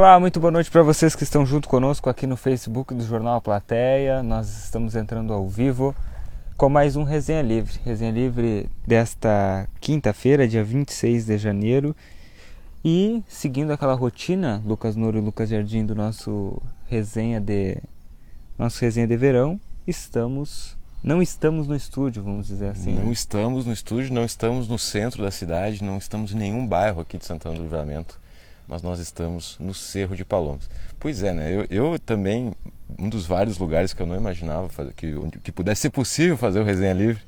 Olá, muito boa noite para vocês que estão junto conosco aqui no Facebook do Jornal A Plateia. Nós estamos entrando ao vivo com mais um Resenha Livre. Resenha Livre desta quinta-feira, dia 26 de janeiro. E seguindo aquela rotina, Lucas Nouro e Lucas Jardim do nosso resenha de nosso resenha de verão, estamos não estamos no estúdio, vamos dizer assim. Não né? estamos no estúdio, não estamos no centro da cidade, não estamos em nenhum bairro aqui de Santana do Livramento mas nós estamos no Cerro de Palomas. Pois é, né? Eu, eu também, um dos vários lugares que eu não imaginava fazer, que, que pudesse ser possível fazer o Resenha Livre,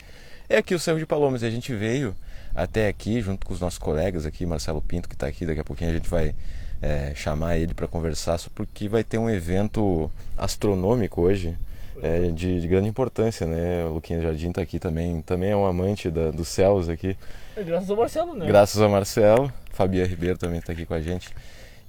é aqui o Cerro de Palomas. E a gente veio até aqui, junto com os nossos colegas aqui, Marcelo Pinto, que está aqui, daqui a pouquinho a gente vai é, chamar ele para conversar, porque vai ter um evento astronômico hoje. É, de, de, grande importância, né? O Luquinha Jardim está aqui também, também é um amante da, dos céus aqui. É graças ao Marcelo, né? Graças ao Marcelo. Fabia Ribeiro também está aqui com a gente.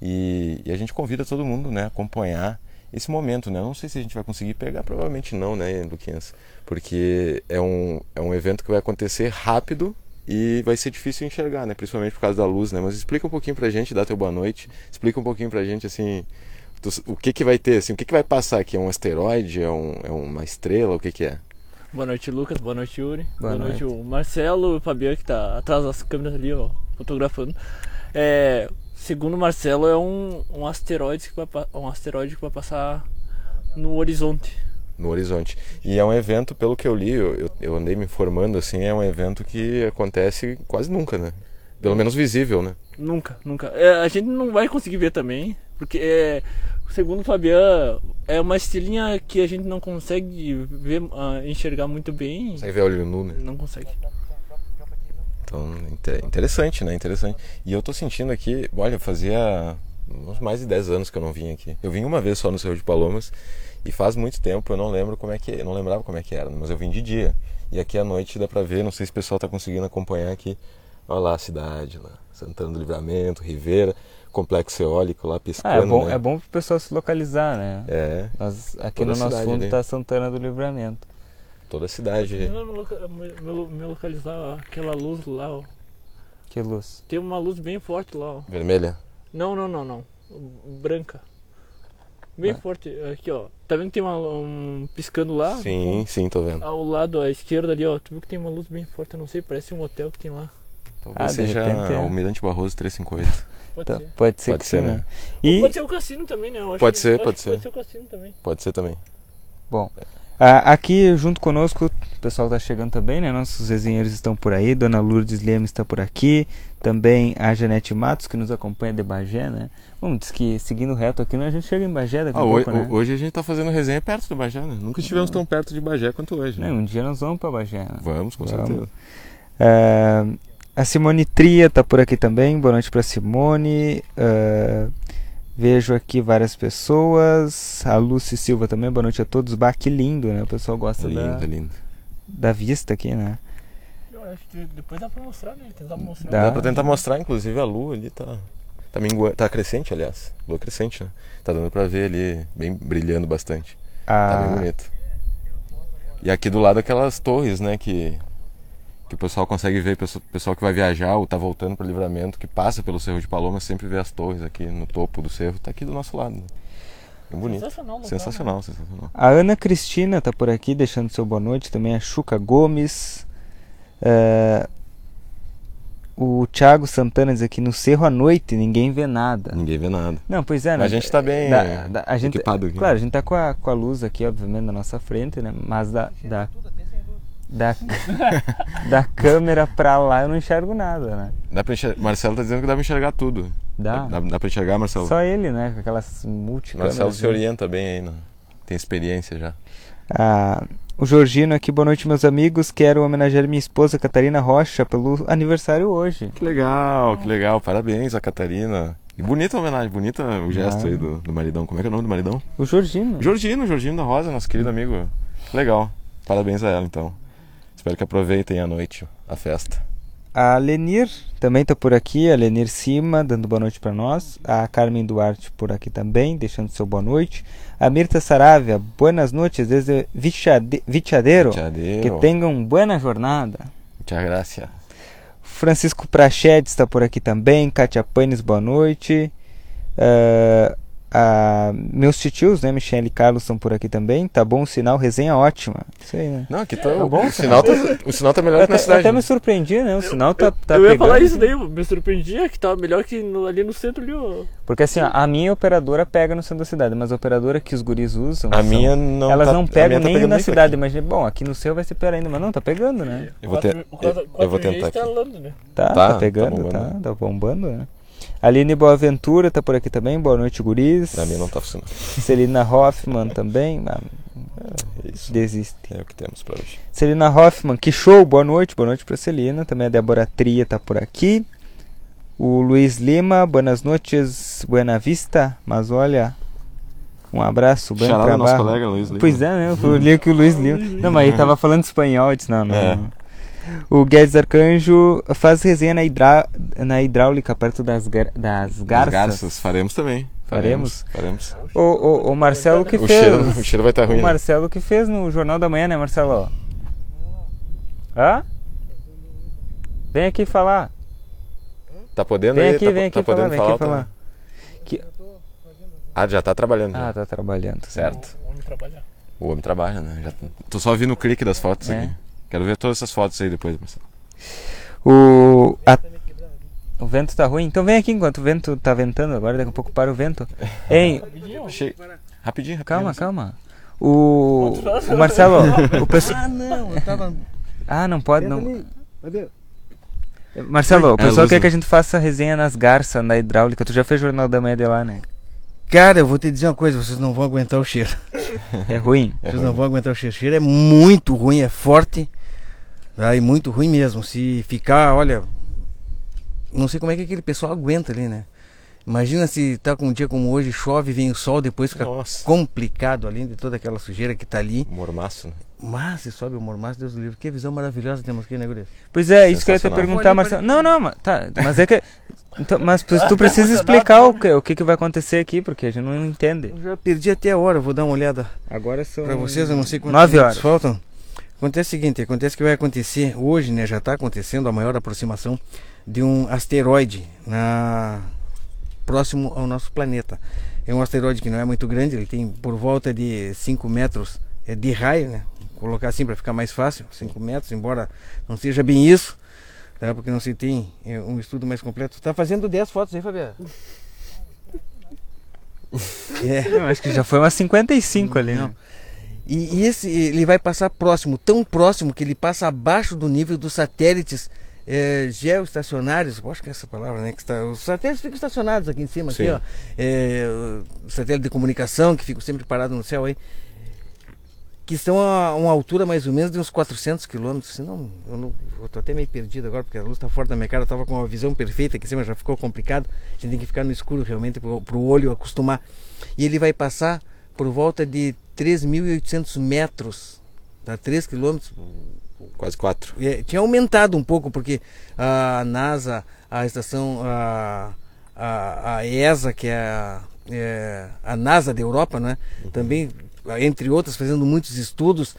E, e, a gente convida todo mundo né, a acompanhar esse momento. Né? Eu não sei se a gente vai conseguir pegar, provavelmente não, né, Luquinhas? Porque é um, é um evento que vai acontecer rápido e vai ser difícil enxergar, né? principalmente por causa da luz. Né? Mas explica um pouquinho pra gente, dá teu boa noite, explica um pouquinho pra gente assim. O que, que vai ter, assim, o que, que vai passar aqui? É um asteroide? É, um, é uma estrela? O que, que é? Boa noite, Lucas. Boa noite, Yuri. Boa, Boa noite. noite, o Marcelo, o Fabiano, que está atrás das câmeras ali, ó, fotografando. É, segundo o Marcelo, é um, um, asteroide que vai, um asteroide que vai passar no horizonte. No horizonte. E é um evento, pelo que eu li, eu, eu andei me informando, assim, é um evento que acontece quase nunca, né? Pelo menos visível, né? Nunca, nunca. É, a gente não vai conseguir ver também, porque é, segundo o Fabiano, é uma estrelinha que a gente não consegue ver, uh, enxergar muito bem. Consegue ver olho nu, né? Não consegue. Então, interessante, né? Interessante. E eu tô sentindo aqui, olha, fazia uns mais de 10 anos que eu não vim aqui. Eu vim uma vez só no Cerro de Palomas e faz muito tempo eu não lembro como é que, eu não lembrava como é que era, mas eu vim de dia. E aqui à noite dá pra ver, não sei se o pessoal tá conseguindo acompanhar aqui. Olha lá a cidade, lá, Santana do Livramento, Ribeira, complexo eólico lá piscando. Ah, é bom, né? é bom pro pessoal se localizar, né? É. Nós, aqui no nosso fundo ali. tá Santana do Livramento toda a cidade. Me localizar aquela luz lá, ó. Que luz? Tem uma luz bem forte lá, ó. Vermelha? Não, não, não, não. Branca. Bem ah. forte. Aqui, ó. Tá vendo que tem uma, um piscando lá? Sim, sim, tô vendo. Ao lado, à esquerda ali, ó. Tu viu que tem uma luz bem forte, eu não sei, parece um hotel que tem lá. Talvez ah, seja repente, é. o Almirante Barroso 358. Pode tá, ser. Pode ser, pode ser sim, né? E... Pode ser o cassino também, né? pode ser, pode ser. Pode ser o cassino também. Pode ser também. Bom, aqui junto conosco, o pessoal está chegando também, né? Nossos resenheiros estão por aí, Dona Lourdes Leme está por aqui, também a Janete Matos, que nos acompanha de Bagé, né? Bom, diz que seguindo reto aqui, a gente chega em Bagé daqui a ah, pouco, hoje, né? Hoje a gente está fazendo resenha perto do Bagé, né? Nunca estivemos tão perto de Bagé quanto hoje. Né? um dia nós vamos para Bagé. Né? Vamos, com vamos. certeza. Uh, a Simone Tria está por aqui também, boa noite para Simone. Uh, Vejo aqui várias pessoas. A Lucy Silva também, boa noite a todos. Bah, que lindo, né? O pessoal gosta lindo, da, lindo. da vista aqui, né? Eu acho que depois dá pra mostrar, né? Tentar mostrar. Dá, dá pra tentar mostrar, inclusive a lua ali tá. Tá, mingu... tá crescente, aliás. Lua crescente, né? Tá dando pra ver ali, bem brilhando bastante. Ah. Tá bem bonito. E aqui do lado aquelas torres, né? Que que o pessoal consegue ver, o pessoal que vai viajar ou está voltando para o livramento, que passa pelo Cerro de Paloma, sempre vê as torres aqui no topo do cerro, está aqui do nosso lado. É bonito. Sensacional, sensacional, né? sensacional. A Ana Cristina está por aqui, deixando seu boa noite. Também a Chuca Gomes. É... O Thiago Santana diz aqui no cerro à noite ninguém vê nada. Ninguém vê nada. Não, pois é, né? A gente está bem da, da, a gente, equipado aqui. Claro, a gente está com a, com a luz aqui, obviamente, na nossa frente, né? Mas da, da da, da câmera pra lá eu não enxergo nada, né? Dá pra enxergar, Marcelo tá dizendo que dá pra enxergar tudo. Dá? Dá, dá pra enxergar, Marcelo? Só ele, né? Com aquelas multicâmeras. Marcelo se orienta bem aí, né? tem experiência já. Ah, o Georgino aqui, boa noite meus amigos. Quero homenagear minha esposa Catarina Rocha pelo aniversário hoje. Que legal, que legal. Parabéns a Catarina. E bonita a homenagem, bonita o gesto ah. aí do, do maridão. Como é que é o nome do maridão? O Georgino. Georgino, Georgino da Rosa, nosso querido amigo. Legal. Parabéns a ela então. Espero que aproveitem a noite, a festa. A Lenir também está por aqui, a Lenir Cima, dando boa noite para nós. A Carmen Duarte por aqui também, deixando seu boa noite. A Mirta Saravia, buenas noites desde Vichade Vichadeiro. Que tenham buena jornada. Muchas gracias. Francisco Prachedes está por aqui também. Kátia Paines, boa noite. Uh, ah, meus titios, né, Michele e Carlos estão por aqui também. Tá bom o sinal, resenha ótima. Isso aí, né? Não, aqui tá, tá bom. O sinal tá, o sinal tá melhor eu que na cidade. até me surpreendi, né? O sinal tá, tá Eu ia falar isso daí, me surpreendi, é que tá melhor que no, ali no centro ali, ó. Porque assim, ó, a minha operadora pega no centro da cidade, mas a operadora que os guris usam. A são, minha não. Elas tá, não pegam tá nem na cidade. Imagina, bom, aqui no céu vai ser pior ainda, mas não, tá pegando, né? Eu vou, ter, eu, eu vou tentar tá aqui. né? Tá, tá, tá pegando, tá, bombando. tá, tá bombando, né? Aline Boaventura tá por aqui também. Boa noite, guris. Na minha não tá funcionando. Celina Hoffman também. Ah, é isso. Desiste. É o que temos para hoje. Celina Hoffman, que show. Boa noite. Boa noite pra Celina. Também a Débora Tria tá por aqui. O Luiz Lima, buenas noites, buena vista. Mas olha, um abraço, bem trabalho. nosso colega Luiz Lima. Pois é, né? Eu li que o Luiz Lima. Não, mas ele tava falando espanhol. Eu disse, não, não. É. O Guedes Arcanjo faz resenha na, hidra... na hidráulica perto das, gar... das garças. garças, faremos também. Faremos? Faremos. O, o, o Marcelo que o fez. Cheiro, o cheiro vai estar tá ruim. O né? Marcelo que fez no Jornal da Manhã, né, Marcelo? Hã? Vem aqui falar. Tá podendo vem aí? aqui, tá, vem aqui tá falar, vem falar, aqui falar. Que... Ah, já tá trabalhando. Ah, já. tá trabalhando. Certo. O homem trabalha. O homem trabalha, né? Já tô só ouvindo o clique das fotos É. aqui. Quero ver todas essas fotos aí depois, Marcelo. O, a- o vento tá ruim, então vem aqui enquanto o vento tá ventando agora, daqui a pouco para o vento. Hein, Che... Rapidinho, rapidinho. calma, calma. O, o Marcelo, o pessoal. Ah, não, eu tava. Ah, não pode, não. Cadê? Marcelo, o É, pessoal luz, quer que a gente faça resenha nas garças, na hidráulica. Tu já fez Jornal da Manhã de lá, né? Cara, eu vou te dizer uma coisa, vocês não vão aguentar o cheiro. É ruim. É vocês ruim. não vão aguentar o cheiro. O cheiro é muito ruim, é forte. Tá? E muito ruim mesmo. Se ficar, olha. Não sei como é que aquele pessoal aguenta ali, né? Imagina se tá com um dia como hoje, chove, vem o sol, depois fica Nossa. complicado, além de toda aquela sujeira que tá ali. Mormaço, né? Mas se sobe o mormaço, Deus do livre. Que visão maravilhosa temos aqui, né, Guri? Pois é, isso que eu ia te perguntar, Marcelo. Não, não, mas, tá, mas é que. Então, mas tu precisa explicar o que, o que, que vai acontecer aqui, porque a gente não entende. Eu já perdi até a hora, vou dar uma olhada Agora são. Pra vocês, eu não sei quantos Nove horas. faltam. Acontece o seguinte, acontece que vai acontecer hoje, né? Já está acontecendo a maior aproximação de um asteroide na próximo ao nosso planeta. É um asteroide que não é muito grande, ele tem por volta de 5 metros eh, de raio, né? Vou colocar assim para ficar mais fácil, 5 metros, embora não seja bem isso, tá? Porque não se tem eh, um estudo mais completo. Está fazendo 10 fotos aí, Fabiano? É. Não, acho que já foi umas 55 ali, Não. né? E, e esse ele vai passar próximo, tão próximo que ele passa abaixo do nível dos satélites é, geoestacionários, eu acho que é essa palavra, né? Que está, os satélites ficam estacionados aqui em cima, aqui, ó. É, satélite de comunicação que ficam sempre parados no céu aí. Que estão a uma altura mais ou menos de uns 400 quilômetros. Senão, eu não, eu tô até meio perdido agora, porque a luz está fora da minha cara. Eu tava com uma visão perfeita aqui em cima, já ficou complicado. A gente tem que ficar no escuro realmente para o olho acostumar. E ele vai passar por volta de 3.800 metros, tá? 3 quilômetros. Quase quatro. É, tinha aumentado um pouco, porque a NASA, a estação, a, a, a ESA, que é a, é a NASA da Europa, né? também, entre outras, fazendo muitos estudos,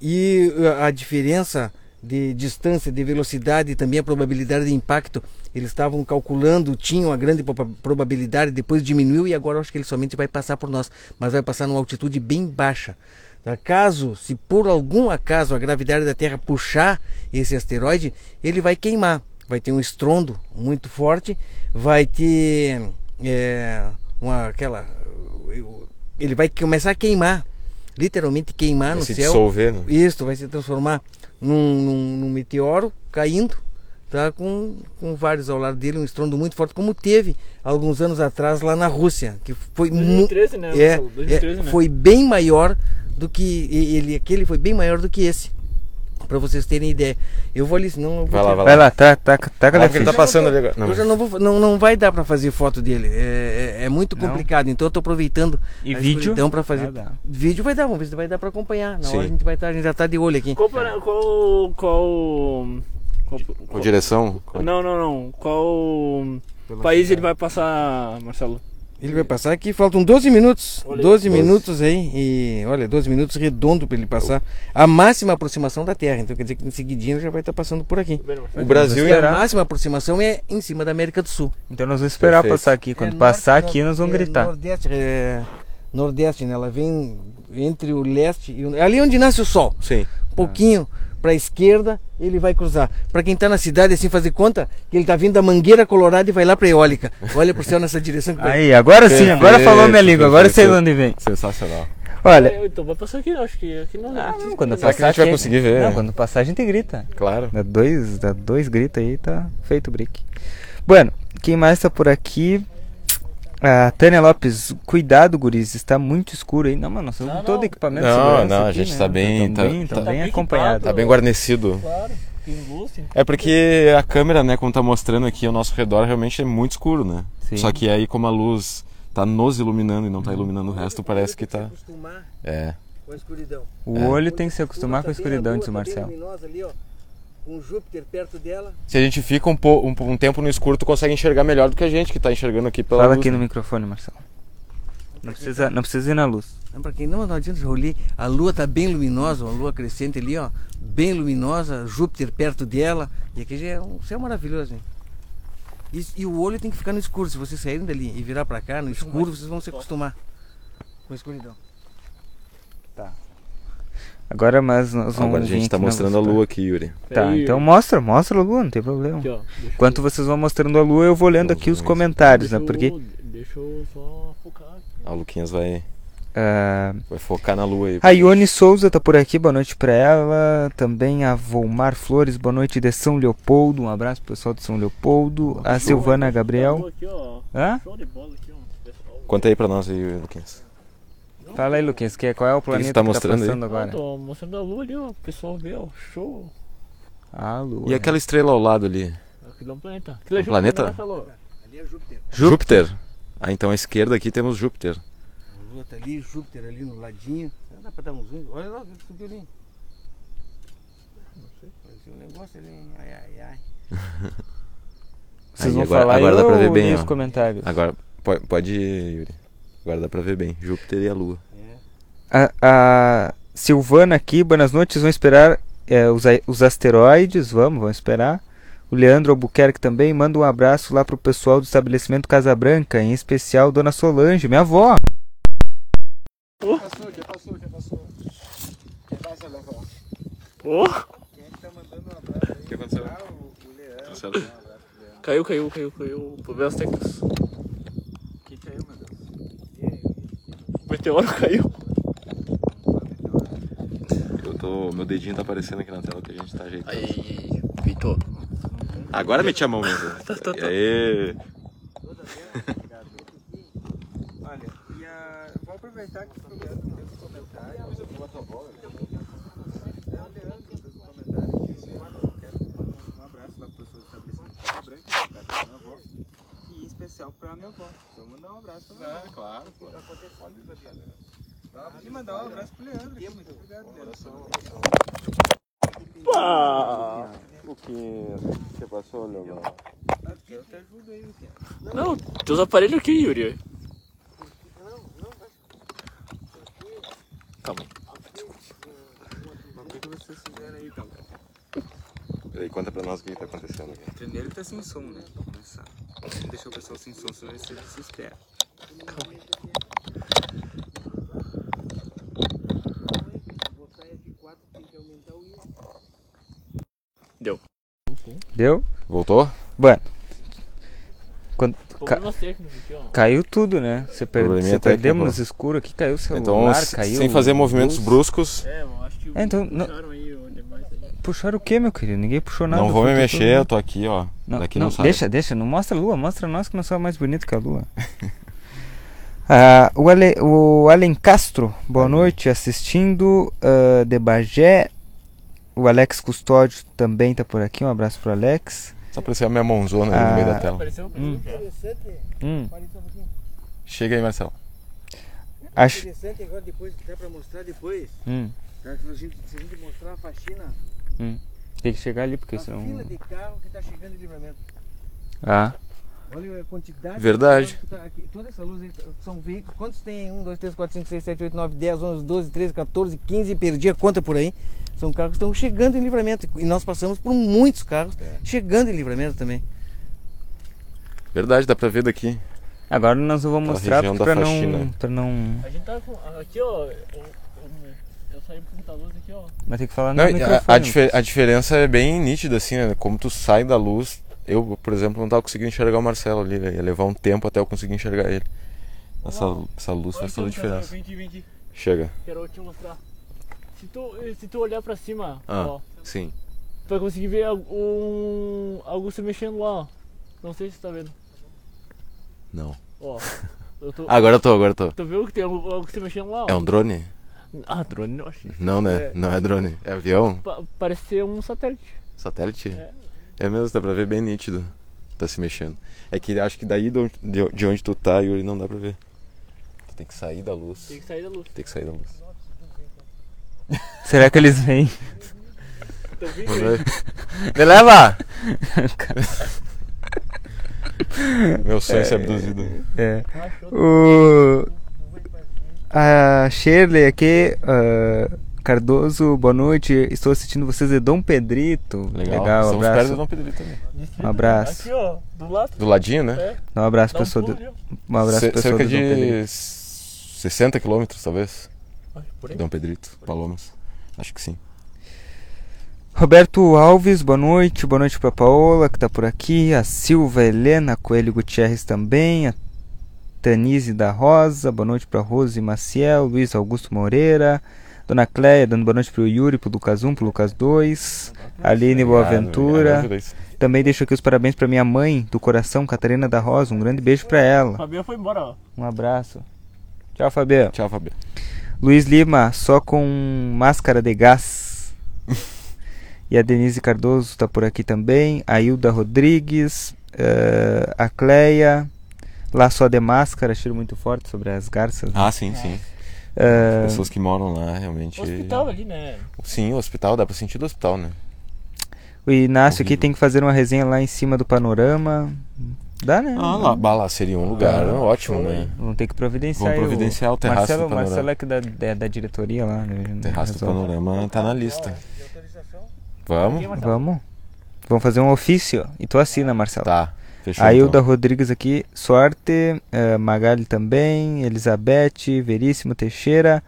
e a diferença de distância, de velocidade e também a probabilidade de impacto, eles estavam calculando, tinham a grande proba- probabilidade, depois diminuiu e agora eu acho que ele somente vai passar por nós, mas vai passar numa altitude bem baixa. Tá? Caso, se por algum acaso a gravidade da Terra puxar esse asteroide, ele vai queimar. Vai ter um estrondo muito forte, vai ter é, uma aquela, ele vai começar a queimar, literalmente queimar Vai no se céu. dissolver, né? Isso, vai se transformar num, num, num meteoro caindo, tá? Com, com vários ao lado dele, um estrondo muito forte, como teve alguns anos atrás lá na Rússia, que foi mu- 2013, né? é, Marcelo? 2013, é, né? foi bem maior do que ele, aquele foi bem maior do que esse. Pra vocês terem ideia. Eu vou ali, senão eu vou Vai lá, vai Vai lá, tá, tá, tá, Lá que ele tá passando ali agora. Não, eu já não vou, não, não vai dar pra fazer foto dele. É, é, é muito Não? complicado. Então eu tô aproveitando E vídeo? escuridão pra fazer. Ah, vídeo vai dar, vamos ver se vai dar pra acompanhar. Na Sim. hora a gente vai estar, a gente já tá de olho aqui. Qual, para- qual, qual, qual, Com qual- direção? Não, não, não. Qual Pela país cidade. ele vai passar, Marcelo? Ele vai passar aqui, faltam 12 minutos. Olha aí, 12 12. minutos aí. E olha, 12 minutos redondo para ele passar. A máxima aproximação da Terra. Então quer dizer que em seguidinho ele já vai estar passando por aqui. O Brasil E e a máxima aproximação é em cima da América do Sul. Então nós vamos esperar Perfeito. passar aqui. Quando É passar norte, aqui, nós vamos é gritar. Nordeste, é, nordeste, né? Ela vem entre o leste e o... Ali onde nasce o sol. Sim. Um pouquinho para a esquerda, ele vai cruzar. Para quem está na cidade, assim, fazer conta que ele está vindo da Mangueira Colorada e vai lá para a Eólica. Olha pro céu nessa direção que. Aí, agora sim, agora falou minha língua, agora eu sei de onde vem. Sensacional. Olha, Então vai passar aqui, acho que aqui não. ah, não, quando Será que passar a gente vai conseguir ver? Não, quando passar a gente grita. Claro. Dá dois, dá dois gritos aí, tá feito o brick. Bueno, quem mais tá por aqui? A Tânia Lopes, cuidado, guris, está muito escuro aí. Não, mano, nós estamos todo equipamento Não, não, a aqui, gente né? tá bem- tá- bem, tamo tá- bem Tá bem acompanhado. equipado. Tá bem guarnecido. Claro, tem luz, tem. É porque a câmera, né, como tá mostrando aqui ao nosso redor, realmente é muito escuro, né? Sim. Só que aí como a luz tá nos iluminando e não tá iluminando o resto, parece que tá. acostumar É. com a escuridão. O É. olho tem que se acostumar com a escuridão, disse o Marcelo. Com Júpiter perto dela. Se a gente fica um, po- um, um tempo no escuro, tu consegue enxergar melhor do que a gente que tá enxergando aqui pela Fala luz, aqui né? no microfone, Marcelo. Não precisa, não precisa ir na luz. Não, pra quem não, não adianta eu a lua tá bem luminosa, a lua crescente ali, ó, bem luminosa, Júpiter perto dela, e aqui já é um céu maravilhoso, hein? E, e o olho tem que ficar no escuro, se vocês saírem dali e virar pra cá, no escuro, vocês vão se acostumar com a escuridão. Agora, mas nós vamos Agora a gente tá na mostrando a lua aqui, Yuri. Tá, Aí, então mostra, mostra a lua, não tem problema. Aqui, ó. Enquanto vocês vão mostrando a lua, eu vou lendo Vamos aqui os comentários, deixa né? Porque eu- Deixa eu só focar. aqui. A Luquinhas vai, ah, vai focar na lua aí. a Ione Souza tá por aqui, boa noite pra ela. Também a Volmar Flores, boa noite de São Leopoldo. Um abraço pro pessoal de São Leopoldo. A Silvana Show Gabriel. Aqui, ó. Hã? Show de bola aqui. Conta aí pra nós aí, Luquinhas. Fala aí, Luquinhas, que, qual é o que planeta você que tá tá, mostrando aí? passando Ah, agora? tô mostrando a lua ali, ó. O pessoal vê, ó. Show. A lua. E aquela estrela ao lado ali? Aquilo é um planeta. Aquilo é Um planeta? Júpiter, né, falou? Ali é Júpiter. Júpiter. Ah, então à esquerda aqui temos Júpiter. A lua tá ali, Júpiter ali no ladinho. Dá pra dar um zoom? Olha lá, subiu ali. Parecia um negócio ali, hein? ai, ai, ai. Vocês Aí, vão agora- falar agora aí dá pra ver bem, ó. os comentários? Agora, pode, pode ir, Yuri. Agora dá pra ver bem. Júpiter e a lua. A, a Silvana aqui, boas noites. Vão esperar é, os, os asteroides, vamos, vamos esperar. O Leandro Albuquerque também manda um abraço lá pro pessoal do estabelecimento Casa Branca, em especial Dona Solange, minha avó. O que aconteceu? caiu, caiu, caiu, caiu. Problemas técnicos. que caiu, meu Deus? O meteoro caiu. Tô. Meu dedinho tá aparecendo aqui na tela que a gente tá ajeitando. Aí, Vitor. Agora meti a mão mesmo. Tá, tá, tá. aí? Olha, e a... vou aproveitar que o tem os comentários. Eu vou botar a bola. É o Leandro que fez o comentário que disse, "Olha, eu quero mandar um abraço lá pro do estabelecimento Branca, minha avó, e em especial pra minha avó. Então mandar um abraço pra minha avó. claro, pô. E mandar um abraço pro Leandro. aqui. Muito obrigado, Leandro. Pá! O que. que passou, Leandro? Eu te ajudo aí, Luquinha. Não, tem os aparelhos aqui, Yuri. Calma aí. O que vocês fizeram aí, então? Peraí, conta pra nós o que tá acontecendo aqui. Primeiro ele tá sem som, né? Pra começar. Deixa o pessoal sem som, senão eles se desesperam. Deu. Deu? Voltou? Bueno. Quando ca- caiu tudo, né? Você, per... Você perdemos técnico. nos escuros aqui, caiu o celular, Então, caiu. sem fazer movimentos bruscos, É, eu acho que É, então, puxaram aí o demais aí. Puxaram o quê, meu querido? Ninguém puxou nada. não vou me tudo- mexer, eu tô aqui, ó. Não, Daqui não, não, sai. deixa, deixa, não mostra a lua, mostra nós que nós somos mais bonitos que a lua. Ah, o, Ale, o Alen Castro, boa noite, assistindo ah, de Bagé. O Alex Custódio também tá por aqui, um abraço pro Alex. Só apareceu a minha mãozona ali no meio Ah. da tela. Apareceu um Hum. Interessante, Hum, um pouquinho. Chega aí, Marcelo. acho. Interessante agora depois, dá pra mostrar depois. Hum? Se, a gente, se a gente mostrar a faxina, tem que chegar ali, porque a senão. fila de carro que tá chegando em livramento. Ah, Olha a quantidade. Verdade. tá aqui. Toda essa luz aí são veículos. Quantos tem? 1, 2, 3, 4, 5, 6, 7, 8, 9, 10, 11, 12, 13, 14, 15. Perdi a conta por aí. São carros que estão chegando em livramento. E nós passamos por muitos carros chegando em livramento também. Verdade, dá pra ver daqui. Agora nós vamos Aquela mostrar da não, pra não. A gente tá com. Aqui, ó. Eu, saí com muita luz aqui, ó. Vai ter que falar Não, no a- microfone. a, dife- a diferença é bem nítida, assim, né? Como tu sai da luz. Eu, por exemplo, não tava conseguindo enxergar o Marcelo ali? Ia levar um tempo até eu conseguir enxergar ele. Essa, essa luz faz toda a diferença. Vem aqui, vem aqui. Chega. Quero te mostrar. Se tu, se tu olhar pra cima, Ah. ó, Sim. tu vai conseguir ver um, algo se mexendo lá, ó. Não sei se tu tá vendo. Não. Ó. Eu tô, Agora eu tô, agora eu tô. Tu viu que tem algo, se mexendo lá? ó? É um drone? Ah, drone, eu acho. Não, né? É. Não é drone. É avião? Pa- parece ser um satélite. Satélite? É. É mesmo, dá pra ver bem nítido. Tá se mexendo. É que acho que daí de onde, de- de onde tu tá, Yuri, não dá pra ver. Tu tem que sair da luz. Tem que sair da luz. Tem que sair da luz. Será que eles vêm? Me leva! Meu sonho é ser abduzido. É. O... A Shirley aqui, ah, Cardoso, boa noite. Estou assistindo vocês de Dom Pedrito. Legal. Legal, um Estamos perto do abraço. Dom Pedrito também. Um abraço. Aqui, ó. Do lado. Do ladinho, né? É. Um abraço, Dá um do- ó. Um abraço, pessoal cerca Pedrito. de 60 quilômetros, talvez. Ai, por aí. Dom Pedrito, Palomas. Acho que sim. Roberto Alves, boa noite. Boa noite pra Paola, que tá por aqui. A Silva Helena Coelho Gutierrez também. A Tanise da Rosa, boa noite pra Rose Maciel. Luiz Augusto Moreira. Dona Cléia, dando boa noite pro Yuri, pro Lucas 1, pro Lucas 2. Aline Boaventura. Também deixo aqui os parabéns pra minha mãe do coração, Catarina da Rosa. Um grande beijo pra ela. Fabiano foi embora, ó. Um abraço. Tchau, Fabiano. Tchau, Fabiano. Luiz Lima, só com máscara de gás. e a Denise Cardoso está por aqui também. A Hilda Rodrigues, eh, a Cleia. Lá só de máscara, cheiro muito forte sobre as garças. Ah, sim, sim. Eh, Pessoas que moram lá, realmente. Hospital ali, né? Sim, o hospital, dá pra sentir do hospital, né? o Inácio aqui tem que fazer uma resenha lá em cima do panorama. Dá, né? Ah, lá, bah, lá seria um lugar Ah, ótimo, né? Vamos ter que providenciar. Vamos providenciar o terraço Marcelo, do panorama. Marcelo é que da, da, da diretoria lá. Né? O terraço do panorama tá na lista. Vamos? Vamos. Vamos fazer um ofício. E tu assina, Marcelo. Tá. Fechou. A Hilda então. Rodrigues aqui, sorte. eh, Magali também. Elizabeth, Veríssimo Teixeira.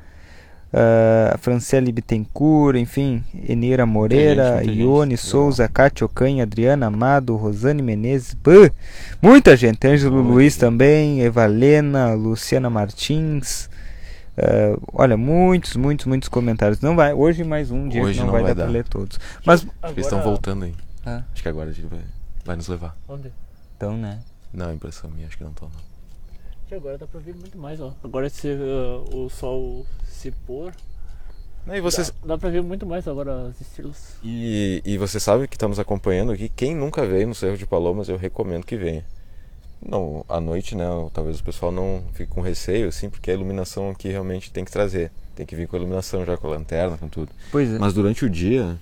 Uh, Franciele Bittencourt, enfim, Enira Moreira, gente, Ione. Souza, Cátia Ocanha, Adriana Amado, Rosane Menezes, Pã, muita gente, Ângelo Luiz também, Evalena, Luciana Martins, uh, olha, muitos, muitos, muitos comentários. Não vai, hoje mais um dia que Hoje não, não vai, vai dar pra dar. ler todos. Mas, Eles estão voltando aí. Ah. Acho que agora a gente vai, vai nos levar. Onde? Então, né? Não, impressão minha, acho que não estão. Não. Que agora dá pra ver muito mais, ó. Agora se ah, o sol se pôr, E vocês, dá, dá pra ver muito mais agora as estrelas. E, e você sabe que está nos acompanhando aqui. Quem nunca veio no Cerro de Palomas, eu recomendo que venha. Não, à noite, né? Talvez o pessoal não fique com receio, assim, porque a iluminação aqui realmente tem que trazer. Tem que vir com a iluminação já, com a lanterna, com tudo. Pois é. Mas durante o dia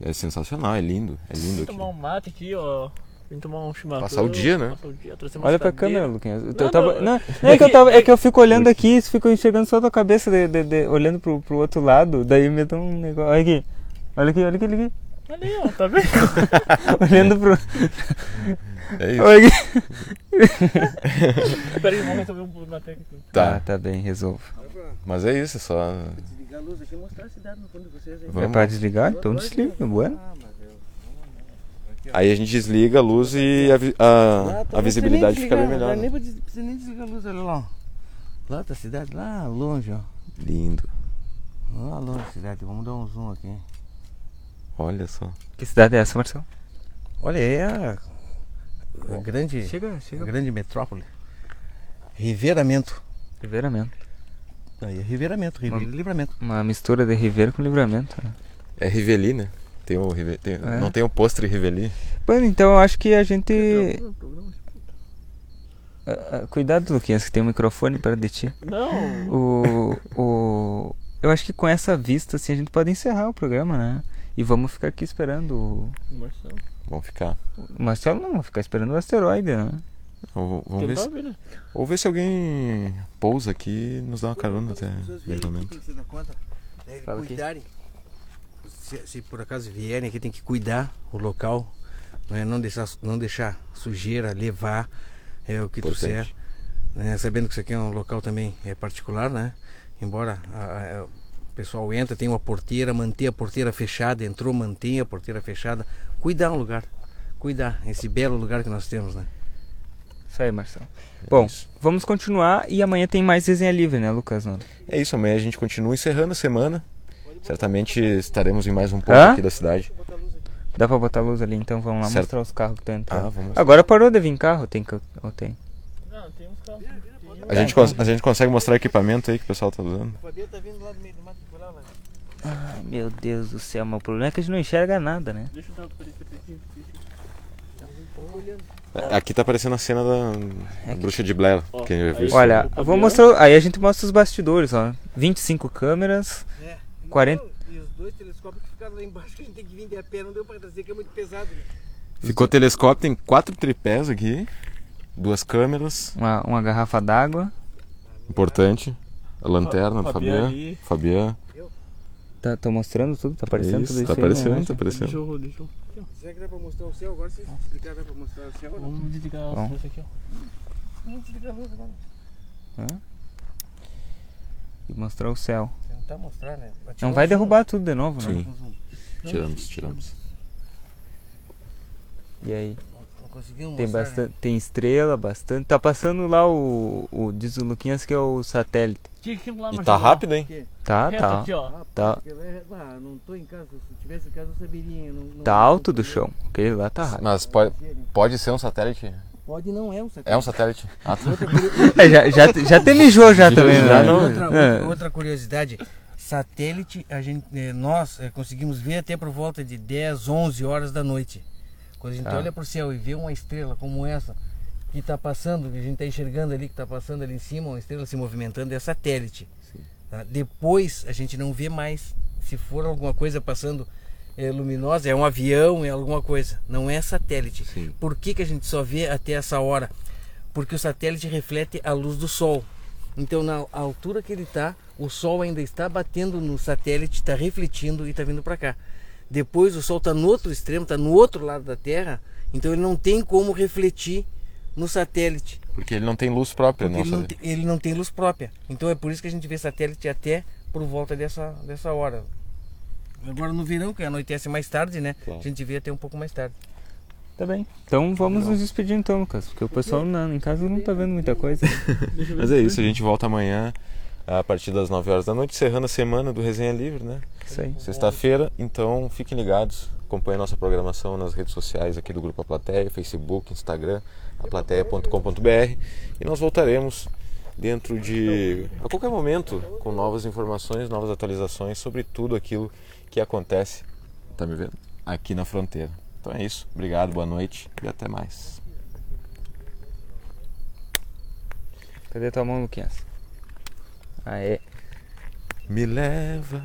é sensacional, é lindo. É lindo aqui. tomar um mate aqui, ó. Vim tomar um chimarrão. Passar o dia, né? Passar o dia, Olha pra câmera, Luquinhas. Eu Não, tava, não. não, não, é que eu tava, é que eu fico olhando aqui, fico enxergando só a tua cabeça, de, de- de- olhando pro, pro outro lado, daí me dá um negócio. Olha aqui. Olha aqui, olha aqui, olha aqui. Olha aí, ó, tá vendo? Olhando pro. É isso. Olha aqui. Espera aí, vamos resolver um problema técnico. Tá, Tá, tá bem, resolvo. mas é isso, é só. Desligar a luz aqui e mostrar a cidade no fundo de vocês aí. É pra desligar? Então desliga, bueno. Ah, Aí a gente desliga a luz e a, a- Lá, tá- a visibilidade não fica bem nem melhor. Nem né? precisa precisa nem desligar a luz, olha lá. Lá tá a cidade, lá longe, ó. Lindo. Lá longe a cidade, vamos dar um zoom aqui. Olha só. Que cidade é essa, Marcelo? Olha, é a, a grande, Chega, a chega. grande metrópole. Riveramento. Livramento. Aí é Riveramento, Ribeira Uma- Livramento. Uma mistura de Ribeira com livramento. né? É Riveli, né? Tem o Rive- tem- É. Não tem o pôster Riveli? Bueno, então eu acho que a gente. Ah, ah, cuidado, Luquinhas, que tem um microfone perto de ti. Não, O, o, eu acho que com essa vista, assim, a gente pode encerrar o programa, né? E vamos ficar aqui esperando o, Marcelo. Vamos ficar. o Marcelo, não, vamos ficar esperando o asteroide, né? Ou, vamos ver, Tentar se, ver, né? ou ver se alguém pousa aqui e nos dá uma carona até Fala aqui. Se, se por acaso vierem aqui, tem que cuidar o local. Não, é? não, deixar, não deixar sujeira, levar é, o que trouxer. Importante. né? Sabendo que isso aqui é um local também é particular, né? Embora a- a- o pessoal entra, tem uma porteira, manter a porteira fechada, entrou, mantém a porteira fechada. Cuidar o lugar. Cuidar esse belo lugar que nós temos, né? Isso aí, Marcelo. Bom, isso. vamos continuar e amanhã tem mais resenha livre, né, Lucas? Não? É isso, amanhã a gente continua encerrando a semana. Certamente estaremos em mais um ponto Hã? aqui da cidade. Dá pra botar a luz ali, então vamos lá Certo. mostrar os carros que estão entrando. Ah, vamos. Agora parou de vir carro, tem que. Ou tem? Não, tem uns carros. A gente, cons- a gente consegue mostrar equipamento aí que o pessoal tá usando. O Fabio tá vindo lá do meio do mato por lá, Ai, meu Deus do céu, mas o problema é que a gente não enxerga nada, né? Deixa eu dar pra ele. Aqui tá aparecendo a cena da É que- Bruxa de Blair. Ó? Olha, vou mostrar. Aí a gente mostra os bastidores, ó. 25 câmeras. É. 40 E os dois telescópios que ficaram lá embaixo, que a gente tem que vir de a pé, não deu pra trazer, que é muito pesado. Né? Ficou telescópio, tem quatro tripés aqui, duas câmeras, Uma, uma garrafa d'água. importante. A lanterna do Fabian Fabian. ali. Fabian. Tá, tô mostrando tudo, tá aparecendo Isso, tudo isso tá aí, né? aparecendo, tá Deixa aparecendo. eu. Deixa eu. aqui, ó. Será que dá pra mostrar o céu agora? Se explicar, dá pra mostrar o céu? Vamos desligar as luzes aqui, ó. Vamos desligar a luz agora. E mostrar o céu. Tentar mostrar, né? Não vai derrubar tudo de novo, né? Sim. Tiramos, tiramos. E aí? Tem mostrar, né? bastante. Tem estrela, bastante. Tá passando lá o. o diz o Luquinhas que é o satélite. E tá rápido, hein? Tá, tá. aqui, Tá. vai- Ah, não tô em casa. Se tivesse em casa, eu saberia. eu Não, não- Tá alto do chão. Aquele lá tá rápido. Mas pode, pode ser um satélite? Pode não é um satélite. É um satélite? Ah, tá. Outra, É, já, já, já te mijou já também, Já né? não- outra, É. outra- curiosidade. Satélite, a gente, eh, nós eh, conseguimos ver até por volta de 10, 11 horas da noite. Quando a gente Tá. olha para o céu e vê uma estrela como essa, que está passando, que a gente está enxergando ali, que está passando ali em cima, uma estrela se movimentando, é satélite. tá? Depois a gente não vê mais. Se for alguma coisa passando eh, luminosa, é um avião, é alguma coisa. Não é satélite. Sim. Por que, que a gente só vê até essa hora? Porque o satélite reflete a luz do Sol. Então, na altura que ele está, o Sol ainda está batendo no satélite, está refletindo e está vindo para cá. Depois, o Sol está no outro extremo, está no outro lado da Terra, então ele não tem como refletir no satélite. Porque ele não tem luz própria, não ele não, tem, ele não tem luz própria. Então é por isso que a gente vê satélite até por volta dessa, dessa hora. Agora no verão, que anoitece mais tarde, né? Claro. A gente vê até um pouco mais tarde. Tá bem. Então vamos nos despedir então, Lucas. Porque o pessoal na, em casa não tá vendo muita coisa. Mas é isso, a gente volta amanhã a partir das 9 horas da noite, encerrando a semana do Resenha Livre, né? Isso aí. Sexta-feira, então fiquem ligados, acompanhem nossa programação nas redes sociais aqui do Grupo A Plateia, Facebook, Instagram, aplateia.com.br e nós voltaremos dentro de a qualquer momento com novas informações, novas atualizações sobre tudo aquilo que acontece, tá me vendo? Aqui na fronteira. Então é isso, obrigado, boa noite e até mais. Cadê tua mão, Luquinhas? Aê. Me leva